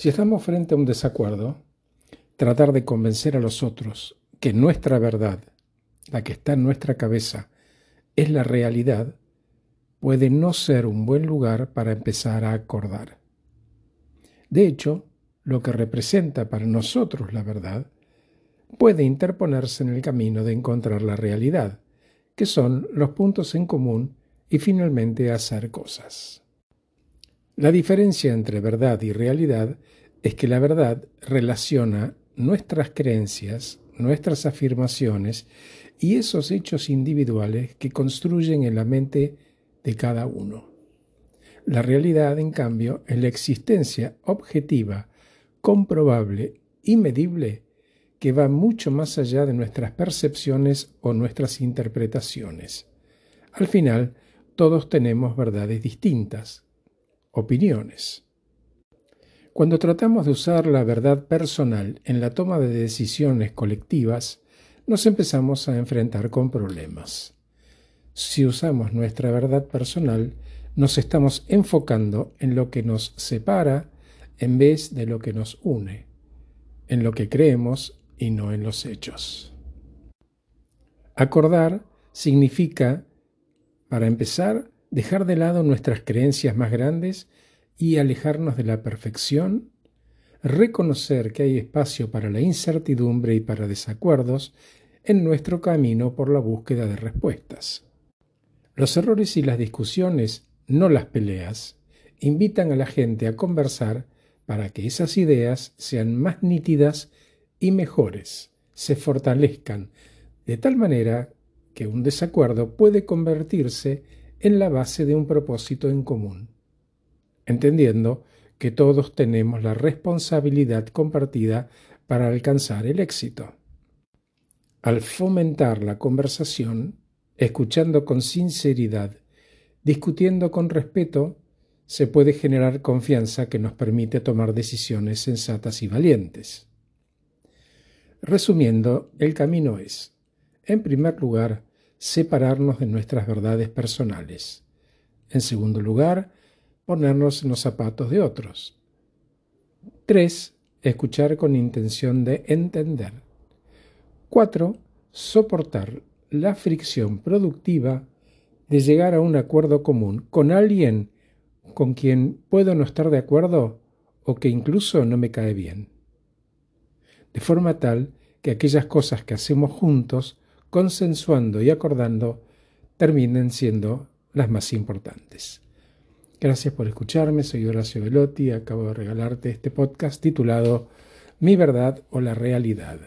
Si estamos frente a un desacuerdo, tratar de convencer a los otros que nuestra verdad, la que está en nuestra cabeza, es la realidad, puede no ser un buen lugar para empezar a acordar. De hecho, lo que representa para nosotros la verdad puede interponerse en el camino de encontrar la realidad, que son los puntos en común y finalmente hacer cosas. La diferencia entre verdad y realidad es que la verdad relaciona nuestras creencias, nuestras afirmaciones y esos hechos individuales que construyen en la mente de cada uno. La realidad, en cambio, es la existencia objetiva, comprobable y medible que va mucho más allá de nuestras percepciones o nuestras interpretaciones. Al final, todos tenemos verdades distintas, opiniones. Cuando tratamos de usar la verdad personal en la toma de decisiones colectivas, nos empezamos a enfrentar con problemas. Si usamos nuestra verdad personal, nos estamos enfocando en lo que nos separa en vez de lo que nos une, en lo que creemos y no en los hechos. Acordar significa, para empezar, dejar de lado nuestras creencias más grandes y alejarnos de la perfección, reconocer que hay espacio para la incertidumbre y para desacuerdos en nuestro camino por la búsqueda de respuestas. Los errores y las discusiones, no las peleas, invitan a la gente a conversar para que esas ideas sean más nítidas y mejores, se fortalezcan, de tal manera que un desacuerdo puede convertirse en la base de un propósito en común, entendiendo que todos tenemos la responsabilidad compartida para alcanzar el éxito. Al fomentar la conversación, escuchando con sinceridad, discutiendo con respeto, se puede generar confianza que nos permite tomar decisiones sensatas y valientes. Resumiendo, el camino es, en primer lugar, separarnos de nuestras verdades personales. En segundo lugar, ponernos en los zapatos de otros. 3. Escuchar con intención de entender. 4. Soportar la fricción productiva de llegar a un acuerdo común con alguien con quien puedo no estar de acuerdo o que incluso no me cae bien. De forma tal que aquellas cosas que hacemos juntos consensuando y acordando terminen siendo las más importantes. Gracias por escucharme, soy Horacio Velotti, acabo de regalarte este podcast titulado Mi verdad o la realidad.